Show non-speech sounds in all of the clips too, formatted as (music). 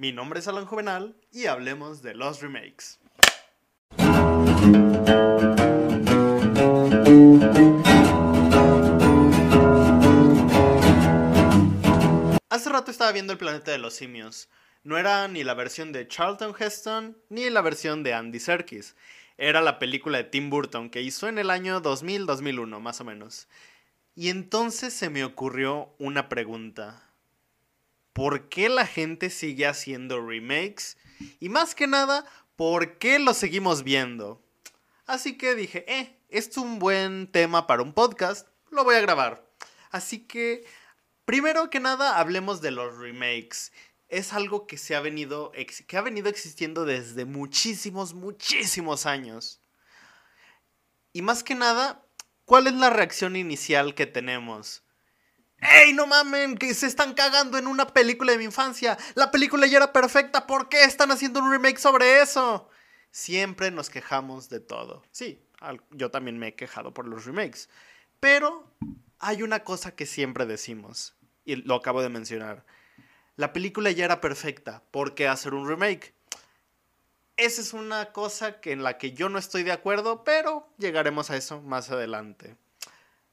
Mi nombre es Alan Juvenal y hablemos de los remakes. Hace rato estaba viendo El planeta de los simios. No era ni la versión de Charlton Heston ni la versión de Andy Serkis. Era la película de Tim Burton que hizo en el año 2000-2001, más o menos. Y entonces se me ocurrió una pregunta. ¿Por qué la gente sigue haciendo remakes? Y más que nada, ¿por qué lo seguimos viendo? Así que dije, eh, es un buen tema para un podcast, lo voy a grabar. Así que, primero que nada, hablemos de los remakes. Es algo que se ha venido, que ha venido existiendo desde muchísimos, muchísimos años. Y más que nada, ¿cuál es la reacción inicial que tenemos? ¡Ey, no mamen! Que se están cagando en una película de mi infancia. La película ya era perfecta. ¿Por qué están haciendo un remake sobre eso? Siempre nos quejamos de todo. Sí, yo también me he quejado por los remakes. Pero hay una cosa que siempre decimos. Y lo acabo de mencionar. La película ya era perfecta. ¿Por qué hacer un remake? Esa es una cosa que en la que yo no estoy de acuerdo, pero llegaremos a eso más adelante.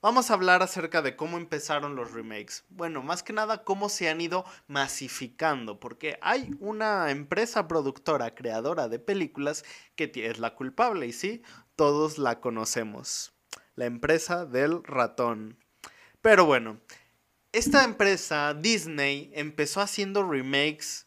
Vamos a hablar acerca de cómo empezaron los remakes. Bueno, más que nada cómo se han ido masificando, porque hay una empresa productora, creadora de películas, que es la culpable, y sí, todos la conocemos. La empresa del ratón. Pero bueno, esta empresa, Disney, empezó haciendo remakes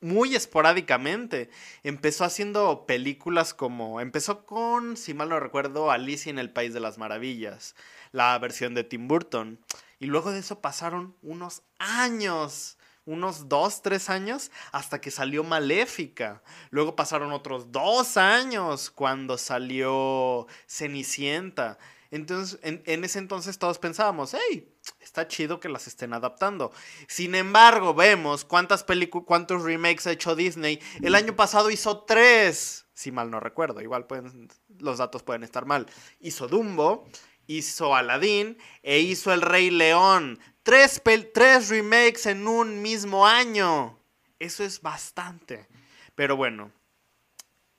muy esporádicamente. Empezó haciendo películas como. Empezó con, si mal no recuerdo, Alicia en el País de las Maravillas, la versión de Tim Burton. Y luego de eso pasaron unos años. Unos dos, tres años hasta que salió Maléfica. Luego pasaron otros dos años cuando salió Cenicienta. Entonces, en, ese entonces todos pensábamos, hey, está chido que las estén adaptando. Sin embargo, vemos cuántas películas, cuántos remakes ha hecho Disney. El año pasado hizo tres, si mal no recuerdo, igual pueden, los datos pueden estar mal. Hizo Dumbo, hizo Aladdin e hizo El Rey León. Tres, tres remakes en un mismo año. Eso es bastante. Pero bueno,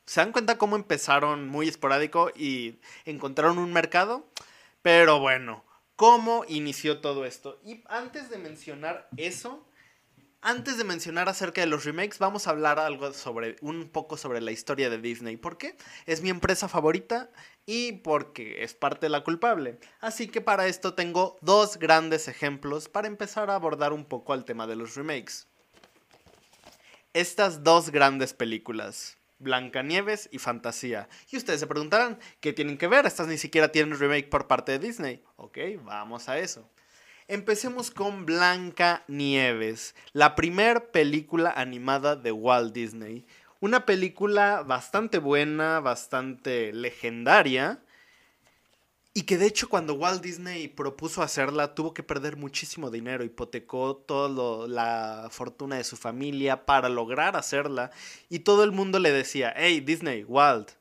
¿Se dan cuenta cómo empezaron muy esporádico y encontraron un mercado? Pero bueno, ¿cómo inició todo esto? Y antes de mencionar eso, antes de mencionar acerca de los remakes, vamos a hablar algo sobre un poco sobre la historia de Disney. ¿Por qué? Es mi empresa favorita y porque es parte de la culpable. Así que para esto tengo dos grandes ejemplos para empezar a abordar un poco al tema de los remakes. Estas dos grandes películas, Blancanieves y Fantasía. Y ustedes se preguntarán, ¿qué tienen que ver? Estas ni siquiera tienen remake por parte de Disney. Ok, vamos a eso. Empecemos con Blancanieves, la primera película animada de Walt Disney. Una película bastante buena, bastante legendaria y que de hecho cuando Walt Disney propuso hacerla tuvo que perder muchísimo dinero, hipotecó toda la fortuna de su familia para lograr hacerla y todo el mundo le decía, hey Disney, Walt,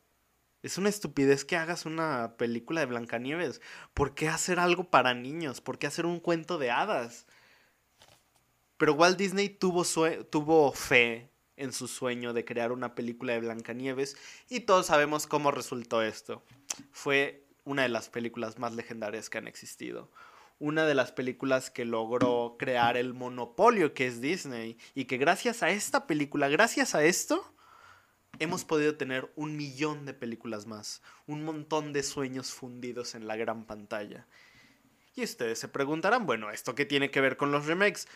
es una estupidez que hagas una película de Blancanieves. ¿Por qué hacer algo para niños? ¿Por qué hacer un cuento de hadas? Pero Walt Disney tuvo, tuvo fe en su sueño de crear una película de Blancanieves y todos sabemos cómo resultó esto. Fue una de las películas más legendarias que han existido. Una de las películas que logró crear el monopolio que es Disney y que gracias a esta película, gracias a esto, hemos podido tener un millón de películas más, un montón de sueños fundidos en la gran pantalla. Y ustedes se preguntarán, bueno, ¿esto qué tiene que ver con los remakes?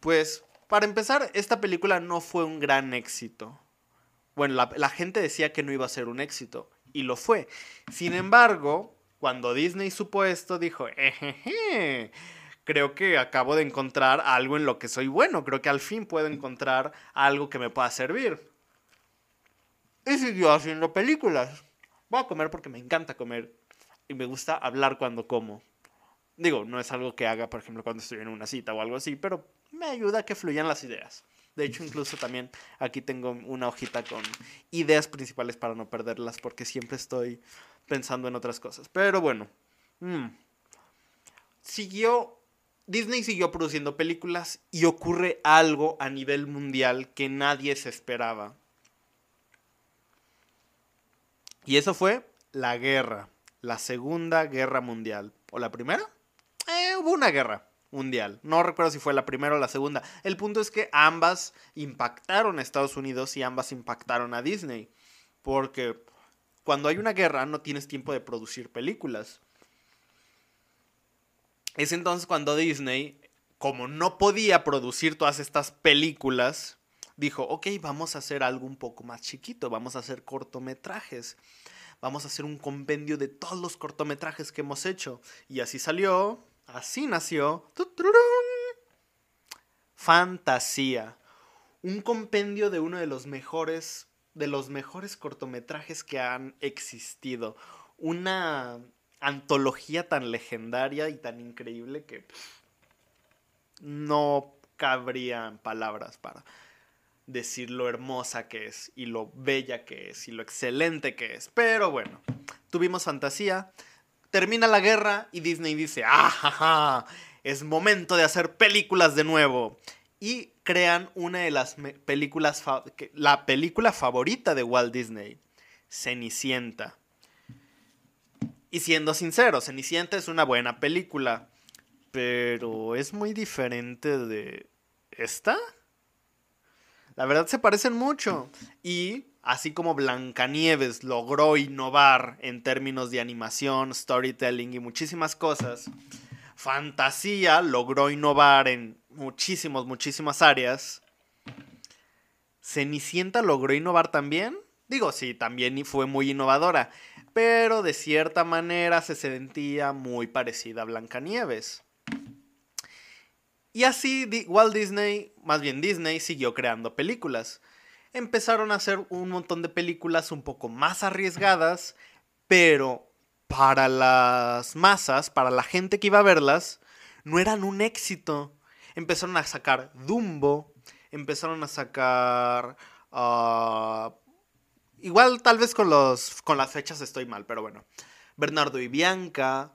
Pues, para empezar, esta película no fue un gran éxito. Bueno, la, la gente decía que no iba a ser un éxito y lo fue. Sin embargo, cuando Disney supo esto, dijo, creo que acabo de encontrar algo en lo que soy bueno, creo que al fin puedo encontrar algo que me pueda servir. Y siguió haciendo películas. Voy a comer porque me encanta comer y me gusta hablar cuando como. Digo, no es algo que haga, por ejemplo, cuando estoy en una cita o algo así, pero me ayuda a que fluyan las ideas. De hecho, incluso también aquí tengo una hojita con ideas principales para no perderlas porque siempre estoy pensando en otras cosas. Pero bueno, mm, siguió Disney siguió produciendo películas y ocurre algo a nivel mundial que nadie se esperaba. Y eso fue la guerra, la Segunda Guerra Mundial. ¿O la primera? Eh, hubo una guerra mundial. No recuerdo si fue la primera o la segunda. El punto es que ambas impactaron a Estados Unidos y ambas impactaron a Disney. Porque cuando hay una guerra no tienes tiempo de producir películas. Es entonces cuando Disney, como no podía producir todas estas películas, dijo, ok, vamos a hacer algo un poco más chiquito, vamos a hacer cortometrajes, vamos a hacer un compendio de todos los cortometrajes que hemos hecho. Y así salió Así nació Fantasía, un compendio de uno de los mejores de los mejores cortometrajes que han existido, una antología tan legendaria y tan increíble que no cabrían palabras para decir lo hermosa que es y lo bella que es y lo excelente que es. Pero bueno, tuvimos fantasía, Termina la guerra y Disney dice, ¡ah, Es momento de hacer películas de nuevo. Y crean una de las películas, la película favorita de Walt Disney, Cenicienta. Y siendo sincero, Cenicienta es una buena película, pero es muy diferente de esta. La verdad se parecen mucho. Y así como Blancanieves logró innovar en términos de animación, storytelling y muchísimas cosas, Fantasía logró innovar en muchísimas, muchísimas áreas. Cenicienta logró innovar también. Digo, sí, también fue muy innovadora, pero de cierta manera se sentía muy parecida a Blancanieves. Y así Walt Disney, más bien Disney, siguió creando películas empezaron a hacer un montón de películas un poco más arriesgadas, pero para las masas, para la gente que iba a verlas, no eran un éxito. Empezaron a sacar Dumbo, empezaron a sacar... Ah, igual tal vez con, los, con las fechas estoy mal, pero bueno. Bernardo y Bianca.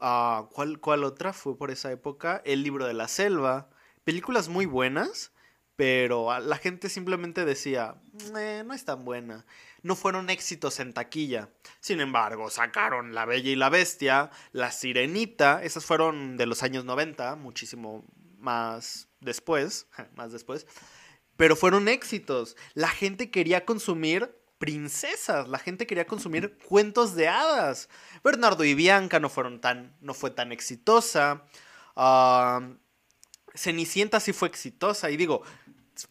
Ah, ¿cuál, ¿Cuál otra fue por esa época? El libro de la selva. Películas muy buenas pero la gente simplemente decía, eh, no es tan buena. No fueron éxitos en taquilla. Sin embargo, sacaron La Bella y la Bestia, La Sirenita, esas fueron de los años 90, muchísimo más después, (laughs) más después, pero fueron éxitos. La gente quería consumir princesas, la gente quería consumir cuentos de hadas. Bernardo y Bianca no fueron tan, no fue tan exitosa. Ah, Cenicienta sí fue exitosa y digo,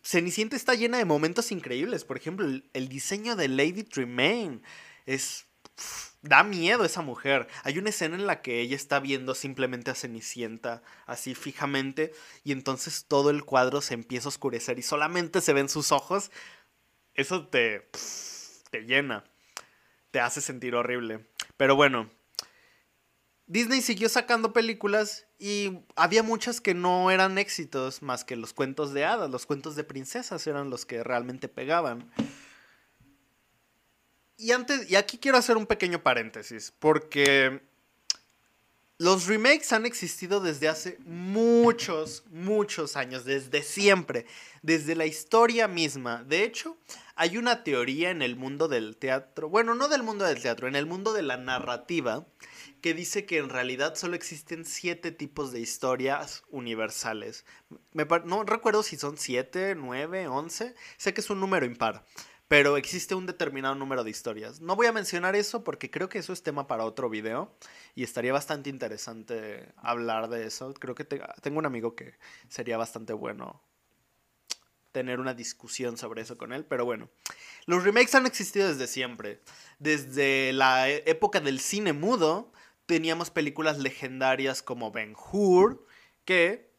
Cenicienta está llena de momentos increíbles. Por ejemplo, el, diseño de Lady Tremaine es... da miedo esa mujer. Hay una escena en la que ella está viendo simplemente a Cenicienta así fijamente y entonces todo el cuadro se empieza a oscurecer y solamente se ven sus ojos. Eso te... te llena. Te hace sentir horrible. Pero bueno, Disney siguió sacando películas y había muchas que no eran éxitos más que los cuentos de hadas, los cuentos de princesas eran los que realmente pegaban. Y antes y aquí quiero hacer un pequeño paréntesis porque los remakes han existido desde hace muchos, muchos años, desde siempre, desde la historia misma. De hecho, hay una teoría en el mundo del teatro, bueno, no del mundo del teatro, en el mundo de la narrativa, que dice que en realidad solo existen siete tipos de historias universales. no recuerdo si son siete, nueve, once. Sé que es un número impar. Pero existe un determinado número de historias. No voy a mencionar eso porque creo que eso es tema para otro video. Y estaría bastante interesante hablar de eso. Creo que tengo un amigo que sería bastante bueno tener una discusión sobre eso con él. Pero bueno, los remakes han existido desde siempre. Desde la e-, época del cine mudo teníamos películas legendarias como Ben Hur, que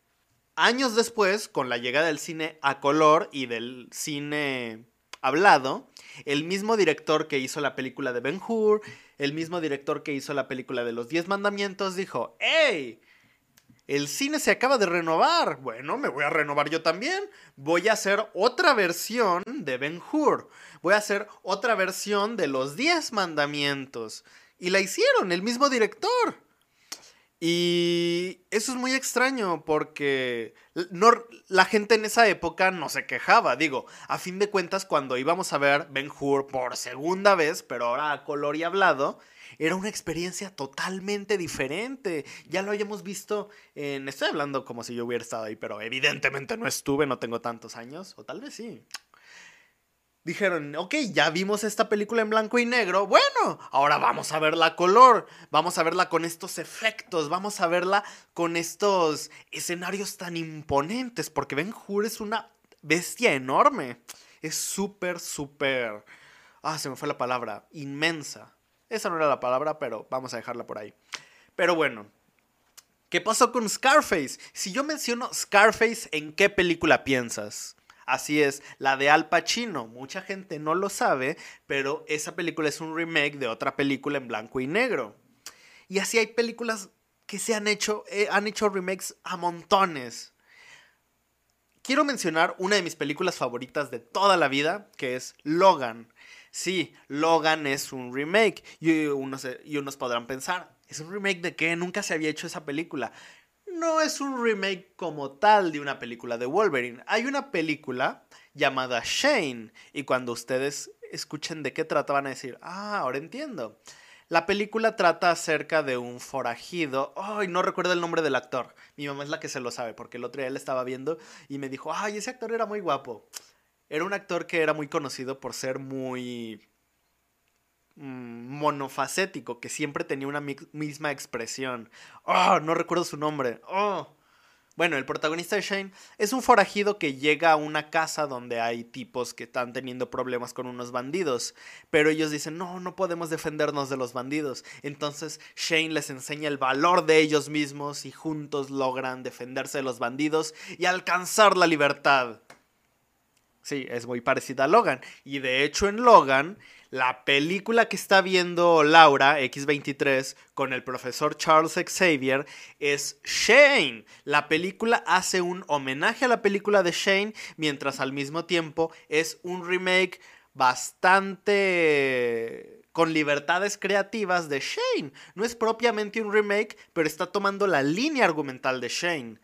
años después, con la llegada del cine a color y del cine hablado, el mismo director que hizo la película de Ben Hur, el mismo director que hizo la película de los Diez Mandamientos, dijo, ¡Ey! El cine se acaba de renovar. Bueno, me voy a renovar yo también. Voy a hacer otra versión de Ben Hur. Voy a hacer otra versión de los Diez Mandamientos. Y la hicieron, el mismo director. Y eso es muy extraño porque la gente en esa época no se quejaba. Digo, a fin de cuentas, cuando íbamos a ver Ben Hur por segunda vez, pero ahora a color y hablado, era una experiencia totalmente diferente. Ya lo habíamos visto en... Estoy hablando como si yo hubiera estado ahí, pero evidentemente no estuve, no tengo tantos años, o tal vez sí dijeron, ok, ya vimos esta película en blanco y negro, bueno, ahora vamos a verla color, vamos a verla con estos efectos, vamos a verla con estos escenarios tan imponentes, porque Ben Hur es una bestia enorme, es súper, súper, ah, se me fue la palabra, inmensa. Esa no era la palabra, pero vamos a dejarla por ahí. Pero bueno, ¿qué pasó con Scarface? Si yo menciono Scarface, ¿en qué película piensas? Así es, la de Al Pacino. Mucha gente no lo sabe, pero esa película es un remake de otra película en blanco y negro. Y así hay películas que se han hecho, eh, han hecho remakes a montones. Quiero mencionar una de mis películas favoritas de toda la vida, que es Logan. Sí, Logan es un remake. Y unos, y unos podrán pensar, ¿es un remake de qué? Nunca se había hecho esa película no es un remake como tal de una película de Wolverine. Hay una película llamada Shane y cuando ustedes escuchen de qué trata van a decir, ah, ahora entiendo. La película trata acerca de un forajido. Ay, no recuerdo el nombre del actor. Mi mamá es la que se lo sabe porque el otro día él estaba viendo y me dijo, ay, ese actor era muy guapo. Era un actor que era muy conocido por ser muy monofacético, que siempre tenía una misma expresión. Oh, no recuerdo su nombre. Oh. Bueno, el protagonista de Shane es un forajido que llega a una casa donde hay tipos que están teniendo problemas con unos bandidos, pero ellos dicen, no, no podemos defendernos de los bandidos. Entonces Shane les enseña el valor de ellos mismos y juntos logran defenderse de los bandidos y alcanzar la libertad. Sí, es muy parecida a Logan. Y de hecho en Logan la película que está viendo Laura, X23, con el profesor Charles Xavier, es Shane. La película hace un homenaje a la película de Shane, mientras al mismo tiempo es un remake bastante con libertades creativas de Shane. No es propiamente un remake, pero está tomando la línea argumental de Shane.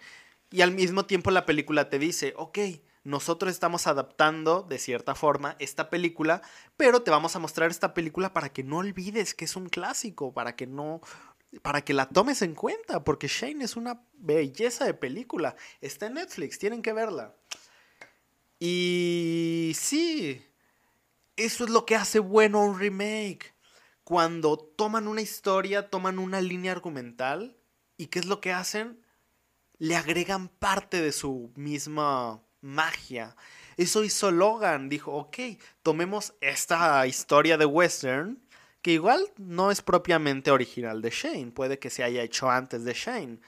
Y al mismo tiempo la película te dice, ok, nosotros estamos adaptando de cierta forma esta película, pero te vamos a mostrar esta película para que no olvides que es un clásico, para que no para que la tomes en cuenta, porque Shane es una belleza de película. Está en Netflix, tienen que verla. Y sí, eso es lo que hace bueno un remake. Cuando toman una historia, toman una línea argumental, ¿y qué es lo que hacen? Le agregan parte de su misma magia. Eso hizo Logan. Dijo, ok, tomemos esta historia de western, que igual no es propiamente original de Shane, puede que se haya hecho antes de Shane.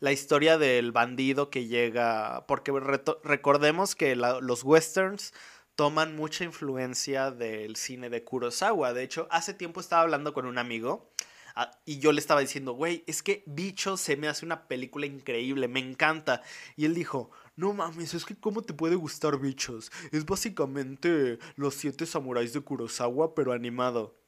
La historia del bandido que llega, porque recordemos que los westerns toman mucha influencia del cine de Kurosawa. De hecho, hace tiempo estaba hablando con un amigo y yo le estaba diciendo, güey, es que Bicho se me hace una película increíble, me encanta. Y él dijo, no mames, es que cómo te puede gustar bichos. Es básicamente los siete samuráis de Kurosawa, pero animado.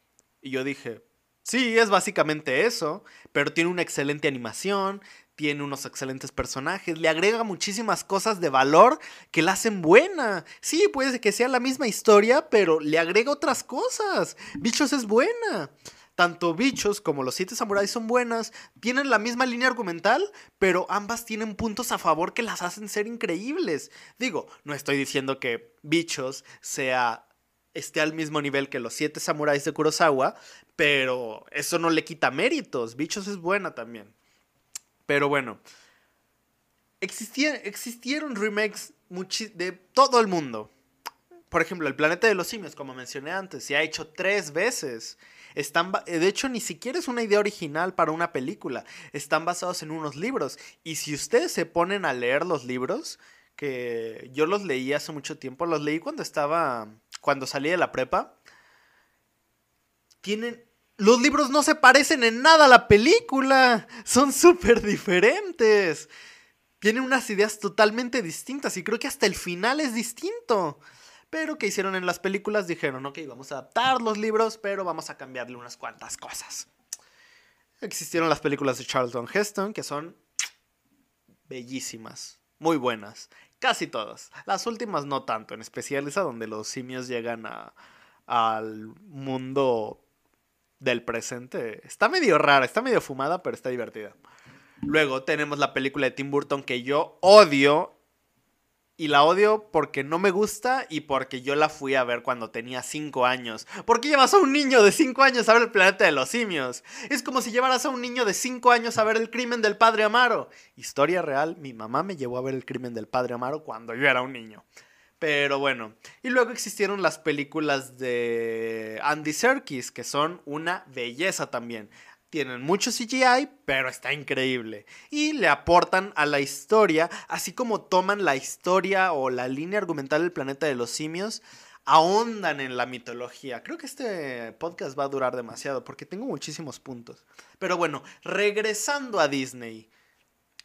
Y yo dije, sí, es básicamente eso, pero tiene una excelente animación, tiene unos excelentes personajes, le agrega muchísimas cosas de valor que la hacen buena. Sí, puede que sea la misma historia, pero le agrega otras cosas. Bichos es buena tanto Bichos como Los Siete Samuráis son buenas, tienen la misma línea argumental, pero ambas tienen puntos a favor que las hacen ser increíbles. Digo, no estoy diciendo que Bichos sea esté al mismo nivel que los siete samuráis de Kurosawa, pero eso no le quita méritos. Bichos es buena también. Pero bueno, existieron, existieron remakes de todo el mundo. Por ejemplo, El Planeta de los Simios, como mencioné antes, se ha hecho tres veces. Están, de hecho, ni siquiera es una idea original para una película. Están basados en unos libros. Y si ustedes se ponen a leer los libros, que yo los leí hace mucho tiempo, los leí cuando estaba, cuando salí de la prepa, tienen... Los libros no se parecen en nada a la película. Son súper diferentes. Tienen unas ideas totalmente distintas y creo que hasta el final es distinto. Pero que hicieron en las películas dijeron, ok, vamos a adaptar los libros, pero vamos a cambiarle unas cuantas cosas. Existieron las películas de Charlton Heston, que son bellísimas, muy buenas. Casi todas. Las últimas no tanto, en especial esa donde los simios llegan a, al mundo del presente. Está medio rara, está medio fumada, pero está divertida. Luego tenemos la película de Tim Burton que yo odio y la odio porque no me gusta y porque yo la fui a ver cuando tenía 5 años. ¿Por qué llevas a un niño de 5 años a ver el planeta de los simios? Es como si llevaras a un niño de 5 años a ver el crimen del padre Amaro. Historia real, mi mamá me llevó a ver el crimen del padre Amaro cuando yo era un niño. Pero bueno, y luego existieron las películas de Andy Serkis, que son una belleza también. Tienen mucho CGI, pero está increíble. Y le aportan a la historia, así como toman la historia o la línea argumental del planeta de los simios, ahondan en la mitología. Creo que este podcast va a durar demasiado porque tengo muchísimos puntos. Pero bueno, regresando a Disney.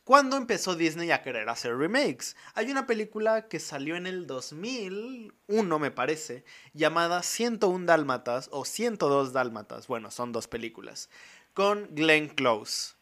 ¿Cuándo empezó Disney a querer hacer remakes? Hay una película que salió en el 2001, me parece, llamada 101 Dálmatas o 102 Dálmatas. Bueno, son dos películas con Glenn Close.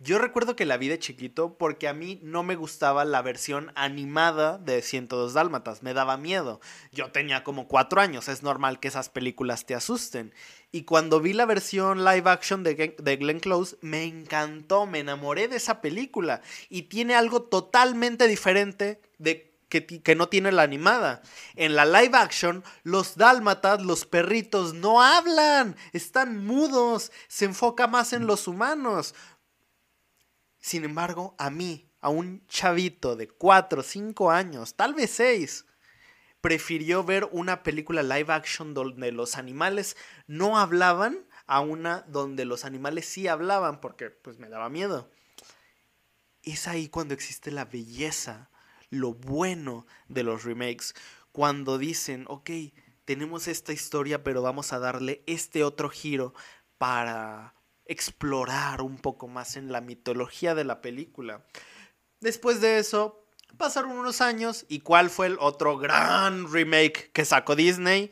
Yo recuerdo que la vi de chiquito porque a mí no me gustaba la versión animada de 102 Dálmatas, me daba miedo. Yo tenía como cuatro años, es normal que esas películas te asusten. Y cuando vi la versión live action de, de Glenn Close, me encantó, me enamoré de esa película. Y tiene algo totalmente diferente de que, no tiene la animada. En la live action, los dálmatas, los perritos, no hablan, están mudos, se enfoca más en los humanos. Sin embargo, a mí, a un chavito de 4 o 5 años, tal vez 6, prefirió ver una película live action donde los animales no hablaban a una donde los animales sí hablaban porque pues me daba miedo. Es ahí cuando existe la belleza lo bueno de los remakes. Cuando dicen, ok, tenemos esta historia, pero vamos a darle este otro giro para explorar un poco más en la mitología de la película. Después de eso, pasaron unos años y ¿cuál fue el otro gran remake que sacó Disney?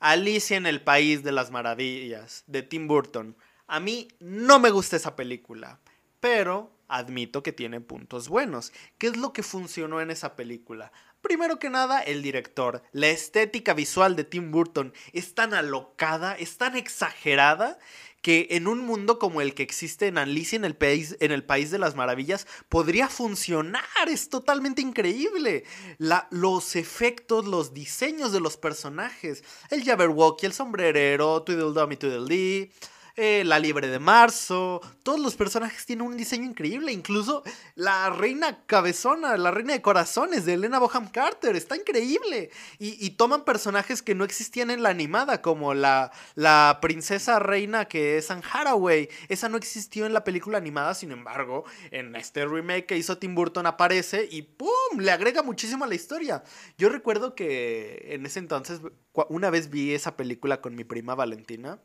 Alicia en el País de las Maravillas, de Tim Burton. A mí no me gusta esa película, pero admito que tiene puntos buenos. ¿Qué es lo que funcionó en esa película? Primero que nada, el director. La estética visual de Tim Burton es tan alocada, es tan exagerada, que en un mundo como el que existe en Alicia en el país, en el país de las maravillas podría funcionar. Es totalmente increíble. Los efectos, los diseños de los personajes. El Jabberwocky, el sombrerero, Tweedledum y Tweedledee eh, la Liebre de Marzo, todos los personajes tienen un diseño increíble, incluso la reina cabezona, la reina de corazones de Elena Boham Carter, está increíble. Y, toman personajes que no existían en la animada, como la, la princesa reina que es Anne Haraway, esa no existió en la película animada, sin embargo, en este remake que hizo Tim Burton aparece y ¡pum! le agrega muchísimo a la historia. Yo recuerdo que en ese entonces, una vez vi esa película con mi prima Valentina.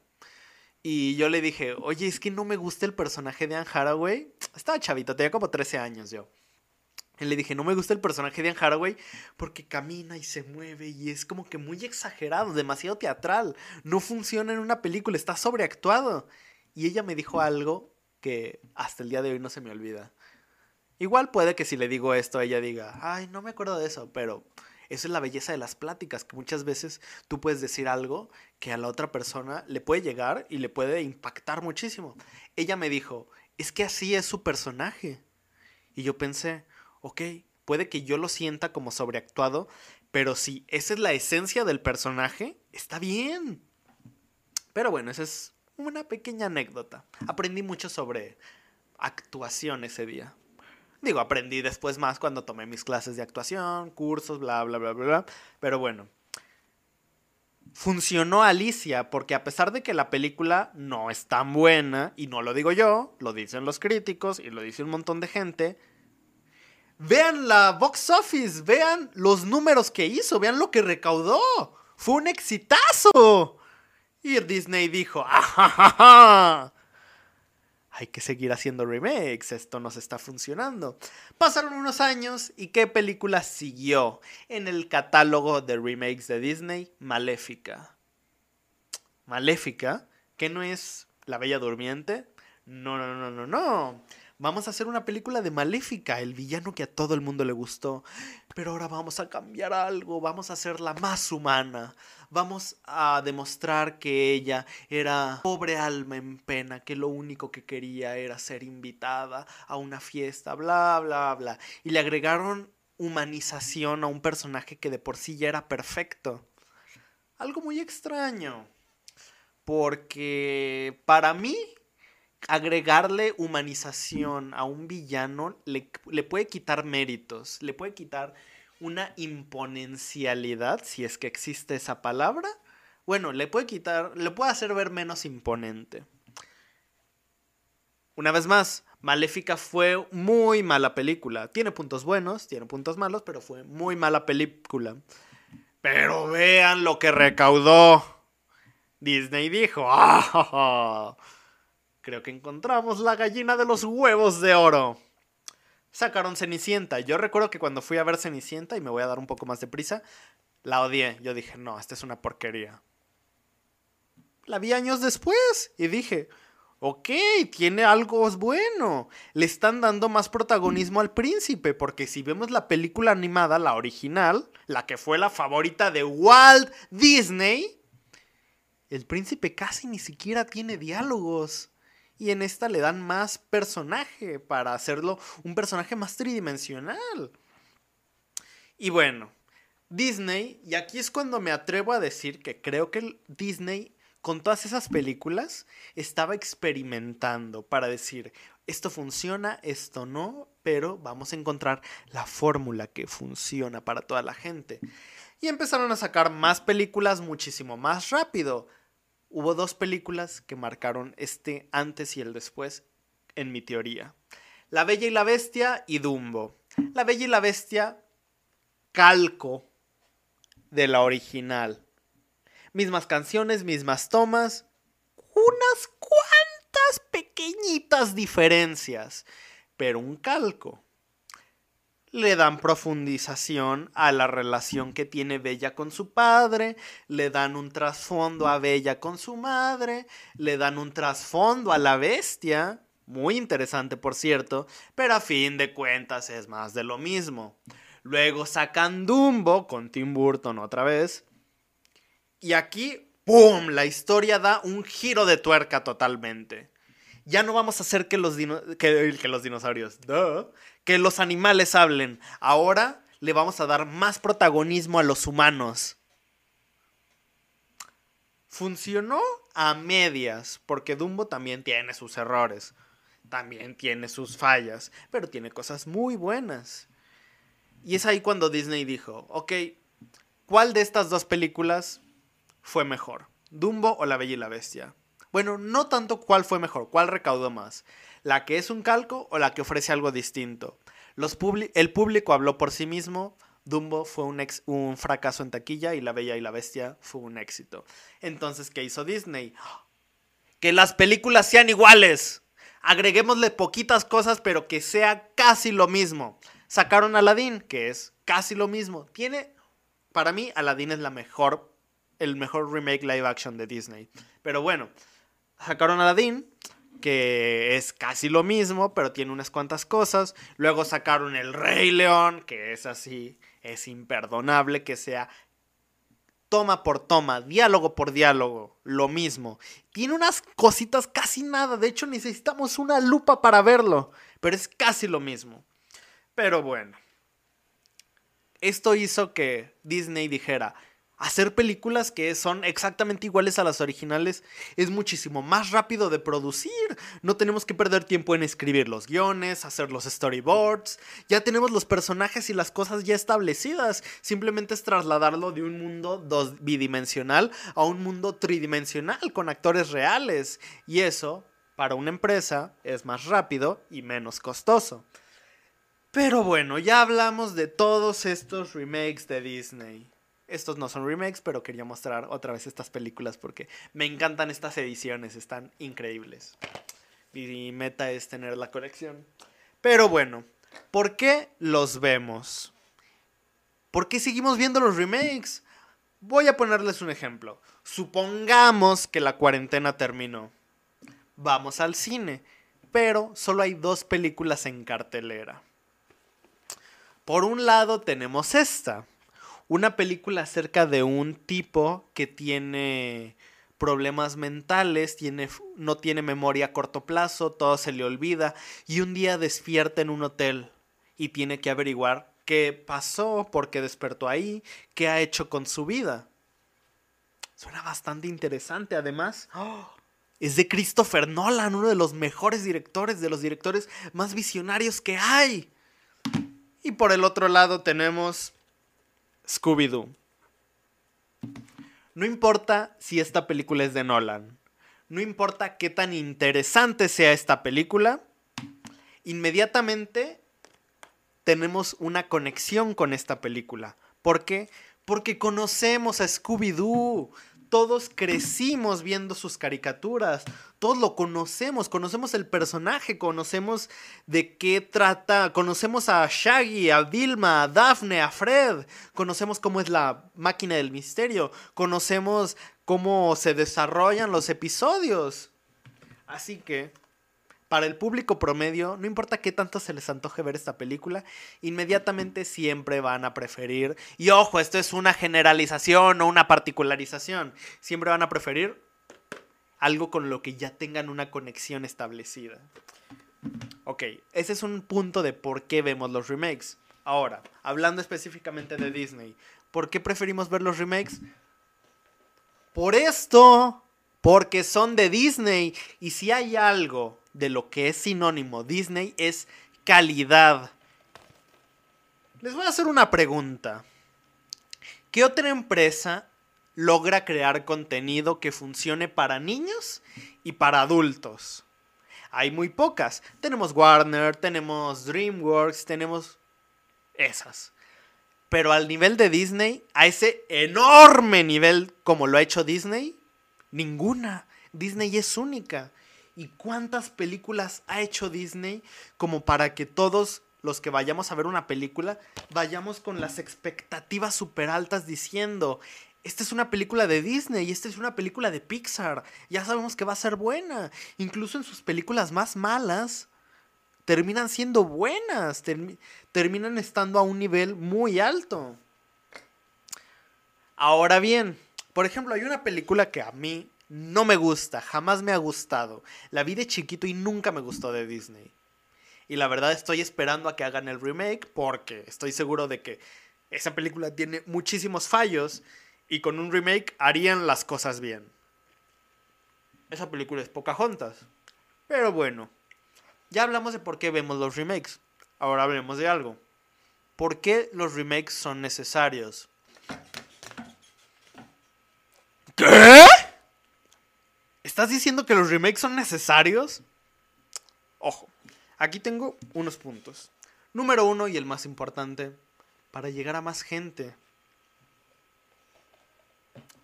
Y yo le dije, oye, es que no me gusta el personaje de Anne Haraway. (tsk) Estaba chavito, tenía como 13 años yo. Y le dije, no me gusta el personaje de Anne Haraway porque camina y se mueve y es como que muy exagerado, demasiado teatral. No funciona en una película, está sobreactuado. Y ella me dijo algo que hasta el día de hoy no se me olvida. Igual puede que si le digo esto, ella diga, ay, no me acuerdo de eso, pero esa es la belleza de las pláticas, que muchas veces tú puedes decir algo que a la otra persona le puede llegar y le puede impactar muchísimo. Ella me dijo, es que así es su personaje. Y yo pensé, ok, puede que yo lo sienta como sobreactuado, pero si esa es la esencia del personaje, está bien. Pero bueno, esa es una pequeña anécdota. Aprendí mucho sobre actuación ese día. Digo, aprendí después más cuando tomé mis clases de actuación, cursos, bla, bla, bla, bla, bla. Pero bueno. Funcionó Alicia porque a pesar de que la película no es tan buena, y no lo digo yo, lo dicen los críticos y lo dice un montón de gente, vean la box office, vean los números que hizo, vean lo que recaudó. Fue un exitazo. Y Disney dijo, ¡ajajaja! Hay que seguir haciendo remakes, esto nos está funcionando. Pasaron unos años y ¿qué película siguió en el catálogo de remakes de Disney? Maléfica. Maléfica, que no es La Bella Durmiente, no, no, no, no, no. Vamos a hacer una película de Maléfica, el villano que a todo el mundo le gustó. Pero ahora vamos a cambiar algo, vamos a hacerla más humana. Vamos a demostrar que ella era pobre alma en pena, que lo único que quería era ser invitada a una fiesta, bla, bla, bla. Y le agregaron humanización a un personaje que de por sí ya era perfecto. Algo muy extraño. Porque para mí agregarle humanización a un villano le, puede quitar méritos, le puede quitar una imponencialidad, si es que existe esa palabra. Bueno, le puede quitar, le puede hacer ver menos imponente. Una vez más, Maléfica fue muy mala película. Tiene puntos buenos, tiene puntos malos, pero fue muy mala película. Pero vean lo que recaudó. Disney dijo, ¡Ah! Creo que encontramos la gallina de los huevos de oro. Sacaron Cenicienta. Yo recuerdo que cuando fui a ver Cenicienta, y me voy a dar un poco más de prisa, la odié. Yo dije, no, esta es una porquería. La vi años después y dije, ok, tiene algo bueno. Le están dando más protagonismo al príncipe, porque si vemos la película animada, la original, la que fue la favorita de Walt Disney, el príncipe casi ni siquiera tiene diálogos y en esta le dan más personaje para hacerlo un personaje más tridimensional. Y bueno, Disney, y aquí es cuando me atrevo a decir que creo que Disney con todas esas películas estaba experimentando para decir, esto funciona, esto no, pero vamos a encontrar la fórmula que funciona para toda la gente. Y empezaron a sacar más películas muchísimo más rápido hubo dos películas que marcaron este antes y el después en mi teoría. La Bella y la Bestia y Dumbo. La Bella y la Bestia, calco de la original. Mismas canciones, mismas tomas, unas cuantas pequeñitas diferencias, pero un calco le dan profundización a la relación que tiene Bella con su padre, le dan un trasfondo a Bella con su madre, le dan un trasfondo a la bestia, muy interesante por cierto, pero a fin de cuentas es más de lo mismo. Luego sacan Dumbo con Tim Burton otra vez. Y aquí, ¡pum! La historia da un giro de tuerca totalmente. Ya no vamos a hacer que los, que, los dinosaurios, que los animales hablen. Ahora le vamos a dar más protagonismo a los humanos. Funcionó a medias, porque Dumbo también tiene sus errores, también tiene sus fallas, pero tiene cosas muy buenas. Y es ahí cuando Disney dijo, ok, ¿cuál de estas dos películas fue mejor? ¿Dumbo o La Bella y la Bestia? Bueno, no tanto cuál fue mejor, cuál recaudó más la que es un calco o la que ofrece algo distinto. Los el público habló por sí mismo, Dumbo fue un, fracaso en taquilla y La Bella y la Bestia fue un éxito. Entonces, ¿qué hizo Disney? Que las películas sean iguales. Agreguémosle poquitas cosas, pero que sea casi lo mismo. Sacaron Aladdin, que es casi lo mismo. Tiene, para mí, Aladdin es la mejor, el mejor remake live action de Disney. Pero bueno, sacaron Aladdin, que es casi lo mismo, pero tiene unas cuantas cosas. Luego sacaron El Rey León, que es así, es imperdonable que sea toma por toma, diálogo por diálogo, lo mismo. Tiene unas cositas casi nada, de hecho necesitamos una lupa para verlo, pero es casi lo mismo. Pero bueno, esto hizo que Disney dijera, hacer películas que son exactamente iguales a las originales es muchísimo más rápido de producir. No tenemos que perder tiempo en escribir los guiones, hacer los storyboards. Ya tenemos los personajes y las cosas ya establecidas. Simplemente es trasladarlo de un mundo dos bidimensional a un mundo tridimensional con actores reales. Y eso, para una empresa, es más rápido y menos costoso. Pero bueno, ya hablamos de todos estos remakes de Disney. Estos no son remakes, pero quería mostrar otra vez estas películas porque me encantan estas ediciones, están increíbles. Mi meta es tener la colección. Pero bueno, ¿por qué los vemos? ¿Por qué seguimos viendo los remakes? Voy a ponerles un ejemplo. Supongamos que la cuarentena terminó. Vamos al cine. pero solo hay dos películas en cartelera. Por un lado tenemos esta, una película acerca de un tipo que tiene problemas mentales, tiene, no tiene memoria a corto plazo, todo se le olvida y un día despierta en un hotel y tiene que averiguar qué pasó, por qué despertó ahí, qué ha hecho con su vida. Suena bastante interesante, además. (gasps) Es de Christopher Nolan, uno de los mejores directores, de los directores más visionarios que hay. Y por el otro lado tenemos Scooby-Doo. No importa si esta película es de Nolan, no importa qué tan interesante sea esta película, inmediatamente tenemos una conexión con esta película. ¿Por qué? Porque conocemos a Scooby-Doo, todos crecimos viendo sus caricaturas, todos lo conocemos, conocemos el personaje, conocemos de qué trata, conocemos a Shaggy, a Vilma, a Daphne, a Fred, conocemos cómo es la máquina del misterio, conocemos cómo se desarrollan los episodios. Así que para el público promedio, no importa qué tanto se les antoje ver esta película, inmediatamente siempre van a preferir, y ojo, esto es una generalización o una particularización, siempre van a preferir algo con lo que ya tengan una conexión establecida. Ok, ese es un punto de por qué vemos los remakes. Ahora, hablando específicamente de Disney, ¿por qué preferimos ver los remakes? Por esto, porque son de Disney. Y si hay algo de lo que es sinónimo Disney es calidad. Les voy a hacer una pregunta. ¿Qué otra empresa logra crear contenido que funcione para niños y para adultos? Hay muy pocas. Tenemos Warner, tenemos DreamWorks, tenemos esas. Pero al nivel de Disney, a ese enorme nivel como lo ha hecho Disney, ninguna. Disney es única. ¿Y cuántas películas ha hecho Disney como para que todos los que vayamos a ver una película vayamos con las expectativas súper altas diciendo, esta es una película de Disney y esta es una película de Pixar, ya sabemos que va a ser buena, incluso en sus películas más malas terminan siendo buenas, terminan estando a un nivel muy alto. Ahora bien, por ejemplo, hay una película que a mí no me gusta, jamás me ha gustado. La vi de chiquito y nunca me gustó de Disney. Y la verdad estoy esperando a que hagan el remake porque estoy seguro de que esa película tiene muchísimos fallos y con un remake harían las cosas bien. Esa película es Pocahontas. Pero bueno, ya hablamos de por qué vemos los remakes. Ahora hablemos de algo. ¿Por qué los remakes son necesarios? ¿Qué? ¿Estás diciendo que los remakes son necesarios? Ojo, aquí tengo unos puntos. Número uno y el más importante, para llegar a más gente.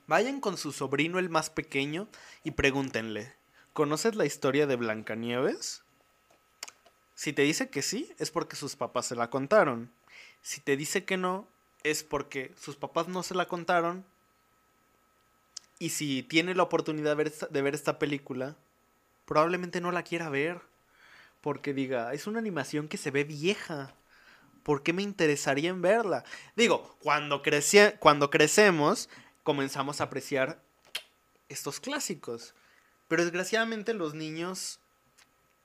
Vayan con su sobrino el más pequeño y pregúntenle, ¿conoces la historia de Blancanieves? Si te dice que sí, es porque sus papás se la contaron. Si te dice que no, es porque sus papás no se la contaron y si tiene la oportunidad de ver, esta, película, probablemente no la quiera ver. Porque diga, es una animación que se ve vieja. ¿Por qué me interesaría en verla? Digo, cuando, cuando crecemos, comenzamos a apreciar estos clásicos. Pero desgraciadamente los niños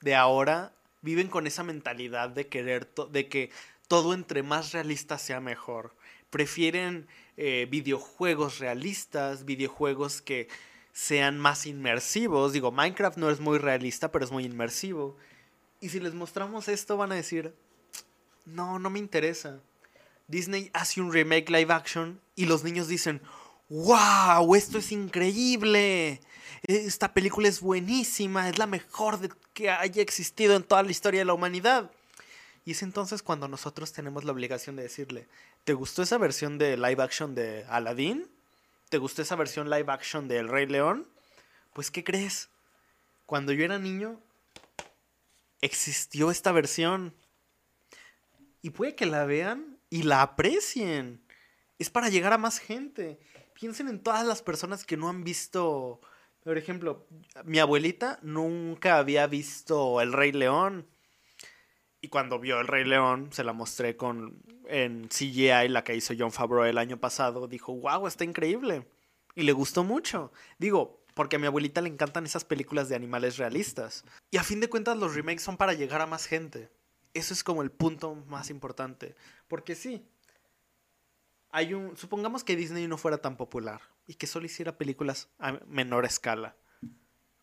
de ahora viven con esa mentalidad de querer de que todo entre más realista sea mejor. Prefieren eh, videojuegos realistas, videojuegos que sean más inmersivos. Digo, Minecraft no es muy realista, pero es muy inmersivo. Y si les mostramos esto, van a decir, no, no me interesa. Disney hace un remake live action y los niños dicen, wow, esto es increíble. Esta película es buenísima, es la mejor que haya existido en toda la historia de la humanidad. Y es entonces cuando nosotros tenemos la obligación de decirle, ¿te gustó esa versión de live action de Aladdin? ¿Te gustó esa versión live action de El Rey León? Pues ¿qué crees? Cuando yo era niño, existió esta versión. Y puede que la vean y la aprecien. Es para llegar a más gente. Piensen en todas las personas que no han visto Por ejemplo, mi abuelita nunca había visto El Rey León. Y cuando vio El Rey León, se la mostré con en CGI, la que hizo John Favreau el año pasado. Dijo, wow, está increíble. Y le gustó mucho. Digo, porque a mi abuelita le encantan esas películas de animales realistas. Y a fin de cuentas, los remakes son para llegar a más gente. Eso es como el punto más importante. Porque sí, hay un. Supongamos que Disney no fuera tan popular y que solo hiciera películas a menor escala.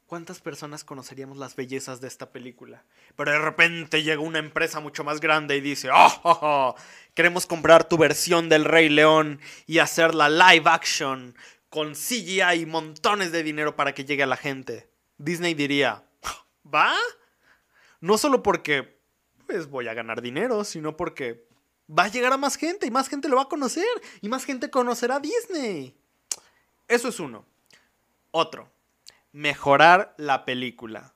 ¿Cuántas personas conoceríamos las bellezas de esta película? Pero de repente llega una empresa mucho más grande y dice, oh, oh, oh queremos comprar tu versión del Rey León y hacerla live action con CGI y montones de dinero para que llegue a la gente. Disney diría, ¿va? No solo porque pues voy a ganar dinero, sino porque va a llegar a más gente y más gente lo va a conocer y más gente conocerá a Disney. Eso es uno. Otro mejorar la película.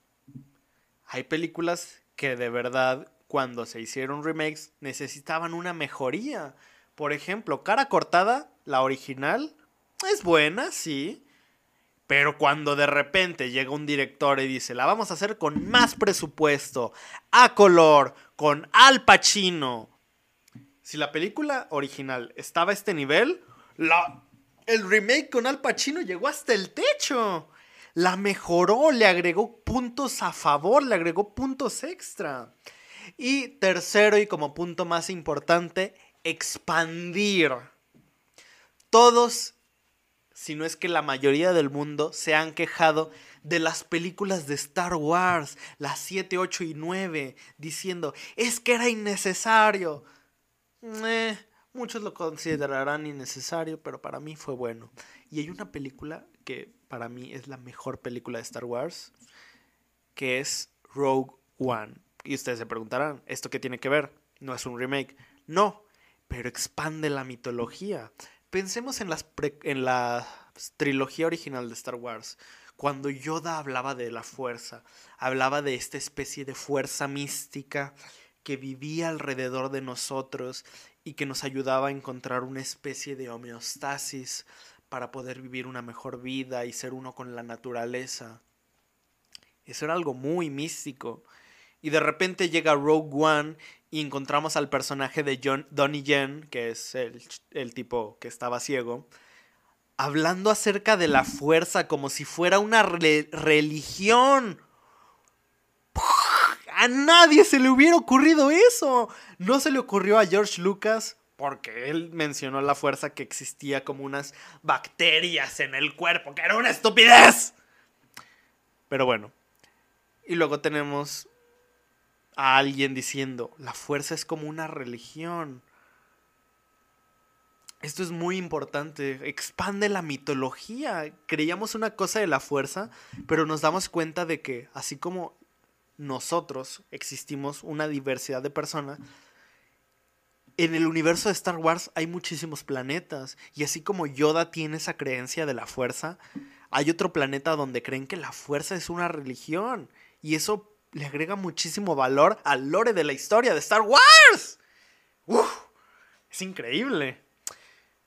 Hay películas que de verdad cuando se hicieron remakes necesitaban una mejoría. Por ejemplo, Cara Cortada, la original, es buena, sí. Pero cuando de repente llega un director y dice, la vamos a hacer con más presupuesto, a color, con Al Pacino. Si la película original estaba a este nivel, la, el remake con Al Pacino llegó hasta el techo la mejoró, le agregó puntos a favor, le agregó puntos extra. Y tercero y como punto más importante, expandir. Todos, si no es que la mayoría del mundo, se han quejado de las películas de Star Wars, las 7, 8 y 9, diciendo, es que era innecesario. Eh, muchos lo considerarán innecesario, pero para mí fue bueno. Y hay una película que para mí es la mejor película de Star Wars, que es Rogue One. Y ustedes se preguntarán, ¿esto qué tiene que ver? No es un remake. No, pero expande la mitología. Pensemos en, las en la trilogía original de Star Wars. Cuando Yoda hablaba de la fuerza, hablaba de esta especie de fuerza mística que vivía alrededor de nosotros y que nos ayudaba a encontrar una especie de homeostasis para poder vivir una mejor vida y ser uno con la naturaleza. Eso era algo muy místico. Y de repente llega Rogue One y encontramos al personaje de John, Donnie Yen, que es el, el tipo que estaba ciego, hablando acerca de la fuerza como si fuera una religión. A nadie se le hubiera ocurrido eso. No se le ocurrió a George Lucas porque él mencionó la fuerza que existía como unas bacterias en el cuerpo, que era una estupidez. Pero bueno. Y luego tenemos a alguien diciendo, la fuerza es como una religión. Esto es muy importante, expande la mitología. Creíamos una cosa de la fuerza, pero nos damos cuenta de que así como nosotros existimos una diversidad de personas, en el universo de Star Wars hay muchísimos planetas. Y así como Yoda tiene esa creencia de la fuerza, hay otro planeta donde creen que la fuerza es una religión. Y eso le agrega muchísimo valor al lore de la historia de Star Wars. Uf, es increíble.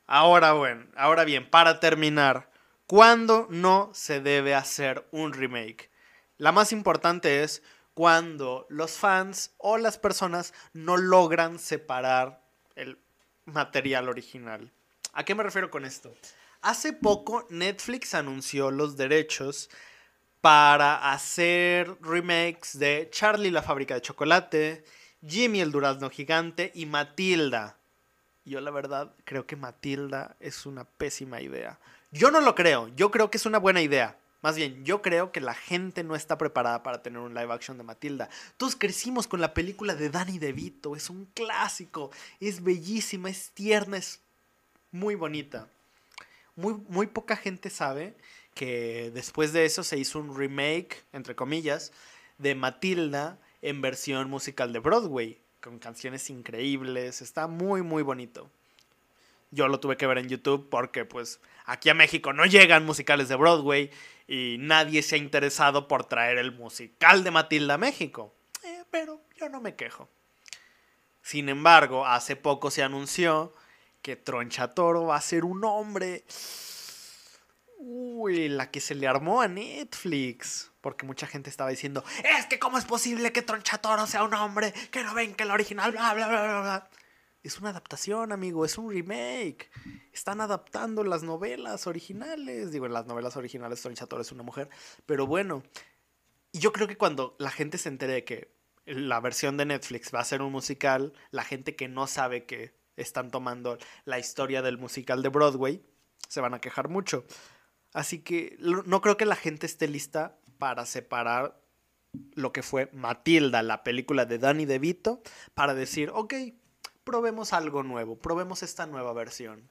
Ahora, bueno, ahora bien, para terminar, ¿cuándo no se debe hacer un remake? La más importante es cuando los fans o las personas no logran separar el material original. ¿A qué me refiero con esto? Hace poco Netflix anunció los derechos para hacer remakes de Charlie la fábrica de chocolate, Jimmy el durazno gigante y Matilda. Yo la verdad creo que Matilda es una pésima idea. Yo no lo creo, yo creo que es una buena idea. Más bien, yo creo que la gente no está preparada para tener un live action de Matilda. Todos crecimos con la película de Danny DeVito, es un clásico, es bellísima, es tierna, es muy bonita. Muy, muy poca gente sabe que después de eso se hizo un remake, entre comillas, de Matilda en versión musical de Broadway, con canciones increíbles, está muy, muy bonito. Yo lo tuve que ver en YouTube porque pues aquí a México no llegan musicales de Broadway y nadie se ha interesado por traer el musical de Matilda a México. Eh, pero yo no me quejo. Sin embargo, hace poco se anunció que Troncha Toro va a ser un hombre. Uy, la que se le armó a Netflix. Porque mucha gente estaba diciendo, es que cómo es posible que Tronchatoro sea un hombre, que no ven que el original, bla, bla, bla, bla. Es una adaptación, amigo, es un remake. Están adaptando las novelas originales. Digo, en las novelas originales Tronchatoro es una mujer. Pero bueno, yo creo que cuando la gente se entere de que la versión de Netflix va a ser un musical, la gente que no sabe que están tomando la historia del musical de Broadway, se van a quejar mucho. Así que no creo que la gente esté lista para separar lo que fue Matilda, la película de Danny DeVito, para decir, ok, probemos algo nuevo, probemos esta nueva versión.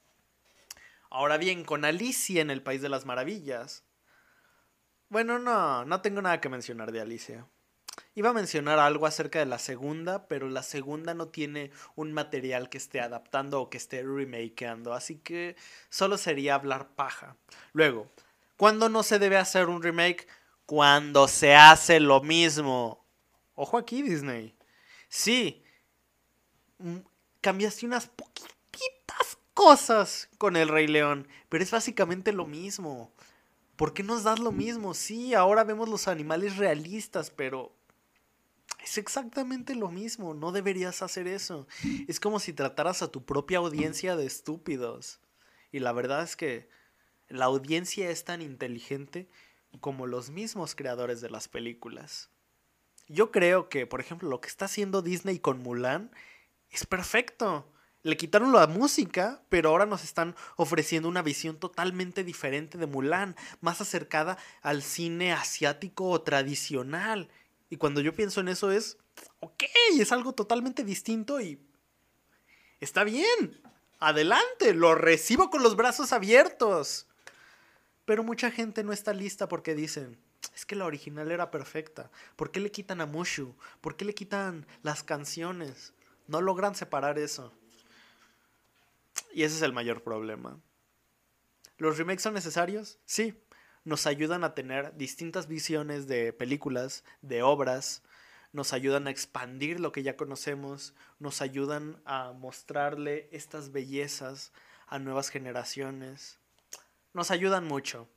Ahora bien, con Alicia en el País de las Maravillas. Bueno, no, no tengo nada que mencionar de Alicia. Iba a mencionar algo acerca de la segunda, pero la segunda no tiene un material que esté adaptando o que esté remakeando, así que solo sería hablar paja. Luego, ¿cuándo no se debe hacer un remake? Cuando se hace lo mismo. Ojo aquí, Disney. Sí, cambiaste unas poquitas cosas con el Rey León, pero es básicamente lo mismo. ¿Por qué nos das lo mismo? Sí, ahora vemos los animales realistas, pero es exactamente lo mismo, no deberías hacer eso. Es como si trataras a tu propia audiencia de estúpidos. Y la verdad es que la audiencia es tan inteligente como los mismos creadores de las películas. Yo creo que, por ejemplo, lo que está haciendo Disney con Mulan es perfecto. Le quitaron la música, pero ahora nos están ofreciendo una visión totalmente diferente de Mulan, más acercada al cine asiático o tradicional. Y cuando yo pienso en eso es, ok, es algo totalmente distinto y está bien. Adelante, lo recibo con los brazos abiertos. Pero mucha gente no está lista porque dicen, es que la original era perfecta. ¿Por qué le quitan a Mushu? ¿Por qué le quitan las canciones? No logran separar eso. Y ese es el mayor problema. ¿Los remakes son necesarios? Sí, nos ayudan a tener distintas visiones de películas, de obras, nos ayudan a expandir lo que ya conocemos, nos ayudan a mostrarle estas bellezas a nuevas generaciones, nos ayudan mucho.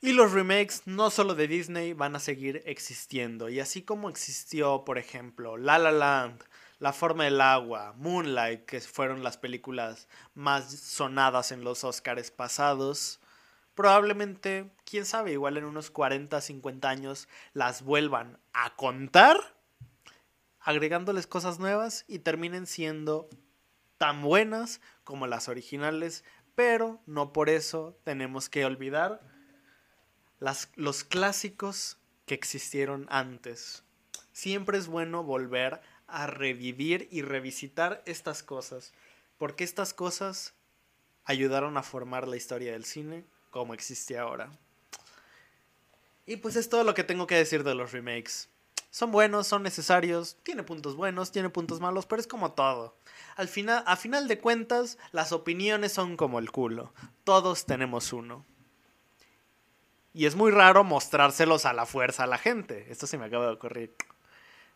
Y los remakes, no solo de Disney, van a seguir existiendo. Y así como existió, por ejemplo, La La Land, La Forma del Agua, Moonlight, que fueron las películas más sonadas en los Oscars pasados, probablemente, quién sabe, igual en unos 40, 50 años las vuelvan a contar, agregándoles cosas nuevas y terminen siendo tan buenas como las originales, pero no por eso tenemos que olvidar los clásicos que existieron antes. Siempre es bueno volver a revivir y revisitar estas cosas, porque estas cosas ayudaron a formar la historia del cine, como existe ahora. Y pues es todo lo que tengo que decir de los remakes. Son buenos, son necesarios, tiene puntos buenos, tiene puntos malos, pero es como todo. Al final, a final de cuentas, las opiniones son como el culo. Todos tenemos uno. Y es muy raro mostrárselos a la fuerza a la gente. Esto se me acaba de ocurrir.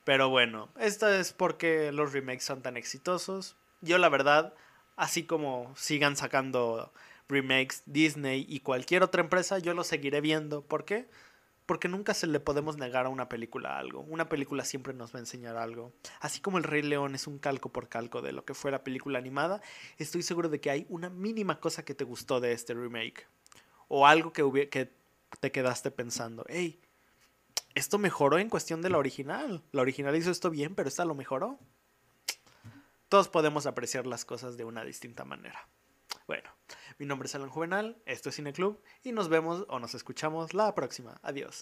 Pero bueno, esto es porque los remakes son tan exitosos. Yo la verdad, así como sigan sacando remakes, Disney y cualquier otra empresa, yo lo seguiré viendo. ¿Por qué? Porque nunca se le podemos negar a una película algo. Una película siempre nos va a enseñar algo. Así como El Rey León es un calco por calco de lo que fue la película animada, estoy seguro de que hay una mínima cosa que te gustó de este remake. O algo que, que te quedaste pensando. Hey, esto mejoró en cuestión de la original. La original hizo esto bien, pero esta lo mejoró. Todos podemos apreciar las cosas de una distinta manera. Bueno, mi nombre es Alan Juvenal, esto es Cine Club y nos vemos o nos escuchamos la próxima. Adiós.